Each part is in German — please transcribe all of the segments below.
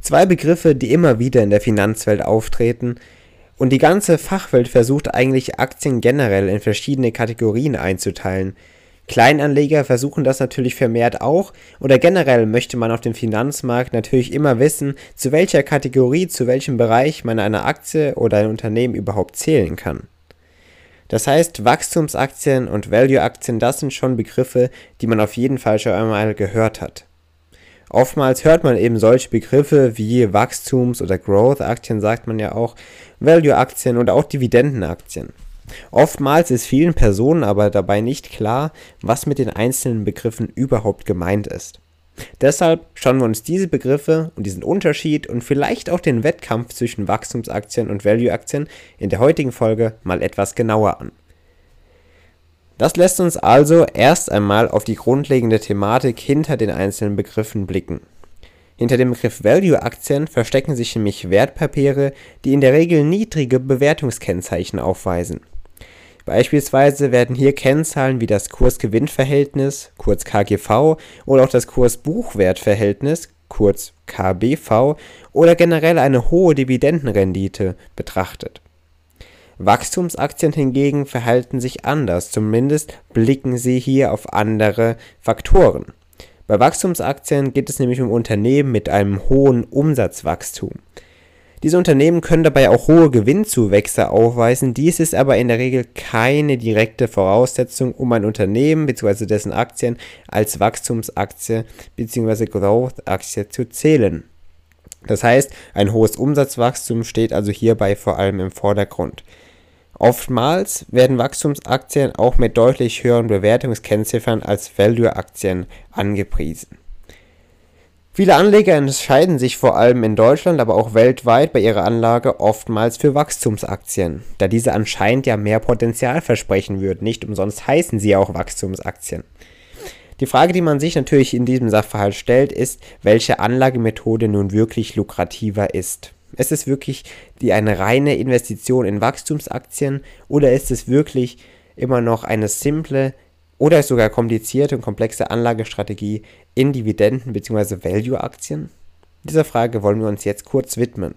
Zwei Begriffe, die immer wieder in der Finanzwelt auftreten und die ganze Fachwelt versucht eigentlich Aktien generell in verschiedene Kategorien einzuteilen. Kleinanleger versuchen das natürlich vermehrt auch oder generell möchte man auf dem Finanzmarkt natürlich immer wissen, zu welcher Kategorie, zu welchem Bereich man eine Aktie oder ein Unternehmen überhaupt zählen kann. Das heißt, Wachstumsaktien und Value-Aktien, das sind schon Begriffe, die man auf jeden Fall schon einmal gehört hat. Oftmals hört man eben solche Begriffe wie Wachstums- oder Growth-Aktien, sagt man ja auch, Value-Aktien oder auch Dividendenaktien. Oftmals ist vielen Personen aber dabei nicht klar, was mit den einzelnen Begriffen überhaupt gemeint ist. Deshalb schauen wir uns diese Begriffe und diesen Unterschied und vielleicht auch den Wettkampf zwischen Wachstumsaktien und Value-Aktien in der heutigen Folge mal etwas genauer an. Das lässt uns also erst einmal auf die grundlegende Thematik hinter den einzelnen Begriffen blicken. Hinter dem Begriff Value-Aktien verstecken sich nämlich Wertpapiere, die in der Regel niedrige Bewertungskennzeichen aufweisen. Beispielsweise werden hier Kennzahlen wie das Kurs-Gewinn-Verhältnis, kurz KGV, oder auch das Kurs-Buchwert-Verhältnis, kurz KBV, oder generell eine hohe Dividendenrendite betrachtet. Wachstumsaktien hingegen verhalten sich anders, zumindest blicken sie hier auf andere Faktoren. Bei Wachstumsaktien geht es nämlich um Unternehmen mit einem hohen Umsatzwachstum. Diese Unternehmen können dabei auch hohe Gewinnzuwächse aufweisen, dies ist aber in der Regel keine direkte Voraussetzung, um ein Unternehmen bzw. dessen Aktien als Wachstumsaktie bzw. Growth-Aktie zu zählen. Das heißt, ein hohes Umsatzwachstum steht also hierbei vor allem im Vordergrund. Oftmals werden Wachstumsaktien auch mit deutlich höheren Bewertungskennziffern als Value-Aktien angepriesen. Viele Anleger entscheiden sich vor allem in Deutschland, aber auch weltweit bei ihrer Anlage oftmals für Wachstumsaktien, da diese anscheinend ja mehr Potenzial versprechen würden. Nicht umsonst heißen sie auch Wachstumsaktien. Die Frage, die man sich natürlich in diesem Sachverhalt stellt, ist, welche Anlagemethode nun wirklich lukrativer ist. Ist es wirklich die eine reine Investition in Wachstumsaktien oder ist es wirklich immer noch eine simple oder sogar komplizierte und komplexe Anlagestrategie in Dividenden bzw. Value-Aktien? Dieser Frage wollen wir uns jetzt kurz widmen.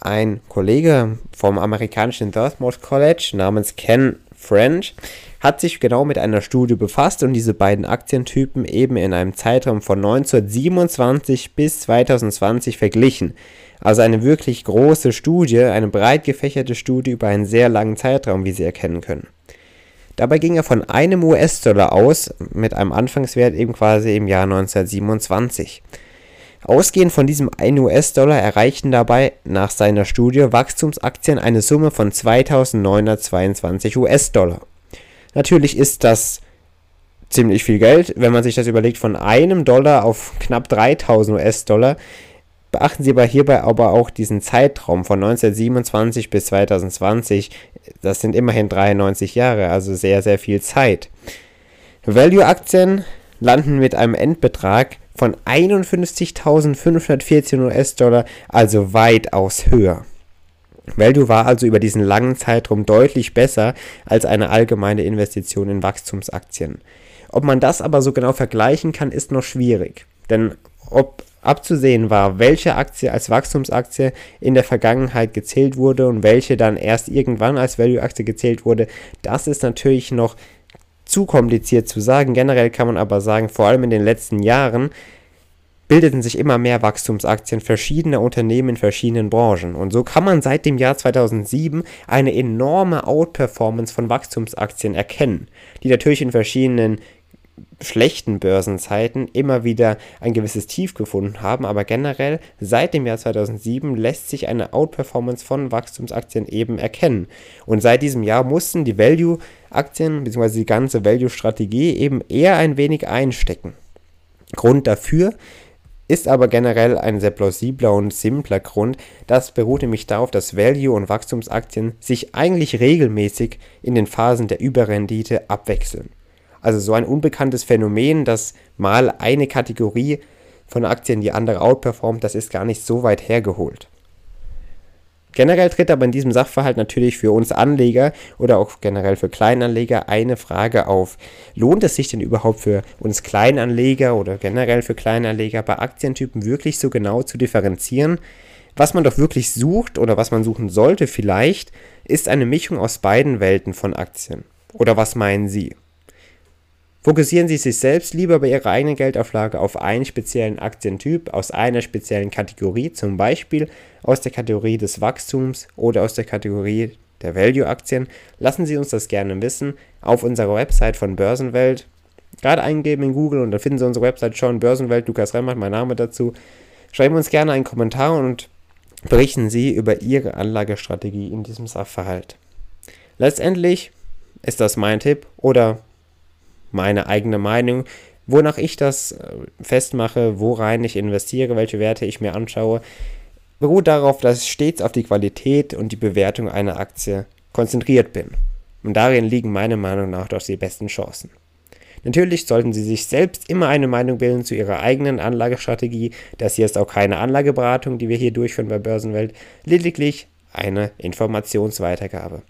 Ein Kollege vom amerikanischen Dartmouth College namens Ken French hat sich genau mit einer Studie befasst und diese beiden Aktientypen eben in einem Zeitraum von 1927 bis 2020 verglichen. Also eine wirklich große Studie, eine breit gefächerte Studie über einen sehr langen Zeitraum, wie Sie erkennen können. Dabei ging er von einem US-Dollar aus, mit einem Anfangswert eben quasi im Jahr 1927. Ausgehend von diesem 1 US-Dollar erreichten dabei nach seiner Studie Wachstumsaktien eine Summe von 2922 US-Dollar. Natürlich ist das ziemlich viel Geld, wenn man sich das überlegt, von einem Dollar auf knapp 3000 US-Dollar Beachten Sie aber hierbei aber auch diesen Zeitraum von 1927 bis 2020. Das sind immerhin 93 Jahre, also sehr, sehr viel Zeit. Value-Aktien landen mit einem Endbetrag von 51.514 US-Dollar, also weitaus höher. Value war also über diesen langen Zeitraum deutlich besser als eine allgemeine Investition in Wachstumsaktien. Ob man das aber so genau vergleichen kann, ist noch schwierig. Denn ob abzusehen war, welche Aktie als Wachstumsaktie in der Vergangenheit gezählt wurde und welche dann erst irgendwann als Value-Aktie gezählt wurde, das ist natürlich noch zu kompliziert zu sagen. Generell kann man aber sagen, vor allem in den letzten Jahren bildeten sich immer mehr Wachstumsaktien verschiedener Unternehmen in verschiedenen Branchen. Und so kann man seit dem Jahr 2007 eine enorme Outperformance von Wachstumsaktien erkennen, die natürlich in verschiedenen schlechten Börsenzeiten immer wieder ein gewisses Tief gefunden haben, aber generell seit dem Jahr 2007 lässt sich eine Outperformance von Wachstumsaktien eben erkennen. Und seit diesem Jahr mussten die Value-Aktien bzw. die ganze Value-Strategie eben eher ein wenig einstecken. Grund dafür ist aber generell ein sehr plausibler und simpler Grund. Das beruht nämlich darauf, dass Value- und Wachstumsaktien sich eigentlich regelmäßig in den Phasen der Überrendite abwechseln. Also so ein unbekanntes Phänomen, dass mal eine Kategorie von Aktien die andere outperformt, das ist gar nicht so weit hergeholt. Generell tritt aber in diesem Sachverhalt natürlich für uns Anleger oder auch generell für Kleinanleger eine Frage auf. Lohnt es sich denn überhaupt für uns Kleinanleger oder generell für Kleinanleger bei Aktientypen wirklich so genau zu differenzieren? Was man doch wirklich sucht oder was man suchen sollte vielleicht, ist eine Mischung aus beiden Welten von Aktien. Oder was meinen Sie? Fokussieren Sie sich selbst lieber bei Ihrer eigenen Geldauflage auf einen speziellen Aktientyp aus einer speziellen Kategorie, zum Beispiel aus der Kategorie des Wachstums oder aus der Kategorie der Value-Aktien. Lassen Sie uns das gerne wissen auf unserer Website von Börsenwelt. Gerade eingeben in Google und dann finden Sie unsere Website schon, Börsenwelt, Lukas Remmert, mein Name dazu. Schreiben uns gerne einen Kommentar und berichten Sie über Ihre Anlagestrategie in diesem Sachverhalt. Letztendlich ist das mein Tipp oder meine eigene Meinung, wonach ich das äh, festmache, worein ich investiere, welche Werte ich mir anschaue, beruht darauf, dass ich stets auf die Qualität und die Bewertung einer Aktie konzentriert bin. Und darin liegen meiner Meinung nach doch die besten Chancen. Natürlich sollten Sie sich selbst immer eine Meinung bilden zu Ihrer eigenen Anlagestrategie. Das hier ist auch keine Anlageberatung, die wir hier durchführen bei Börsenwelt, lediglich eine Informationsweitergabe.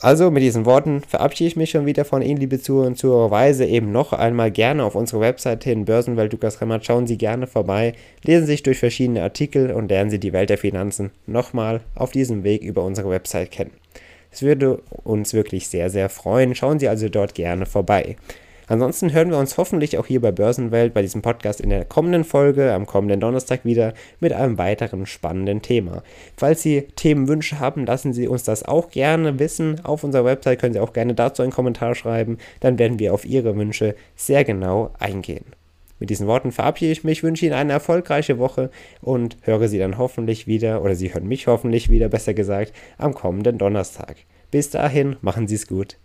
Also mit diesen Worten verabschiede ich mich schon wieder von Ihnen, liebe Zuhörer und Zuhörer. Weise eben noch einmal gerne auf unsere Website hin, Börsenwelt Lukas Remmert. Schauen Sie gerne vorbei, lesen Sie sich durch verschiedene Artikel und lernen Sie die Welt der Finanzen nochmal auf diesem Weg über unsere Website kennen. Es würde uns wirklich sehr, sehr freuen. Schauen Sie also dort gerne vorbei. Ansonsten hören wir uns hoffentlich auch hier bei Börsenwelt bei diesem Podcast in der kommenden Folge am kommenden Donnerstag wieder mit einem weiteren spannenden Thema. Falls Sie Themenwünsche haben, lassen Sie uns das auch gerne wissen. Auf unserer Website können Sie auch gerne dazu einen Kommentar schreiben. Dann werden wir auf Ihre Wünsche sehr genau eingehen. Mit diesen Worten verabschiede ich mich, wünsche Ihnen eine erfolgreiche Woche und höre Sie dann hoffentlich wieder, oder Sie hören mich hoffentlich wieder, besser gesagt, am kommenden Donnerstag. Bis dahin, machen Sie es gut.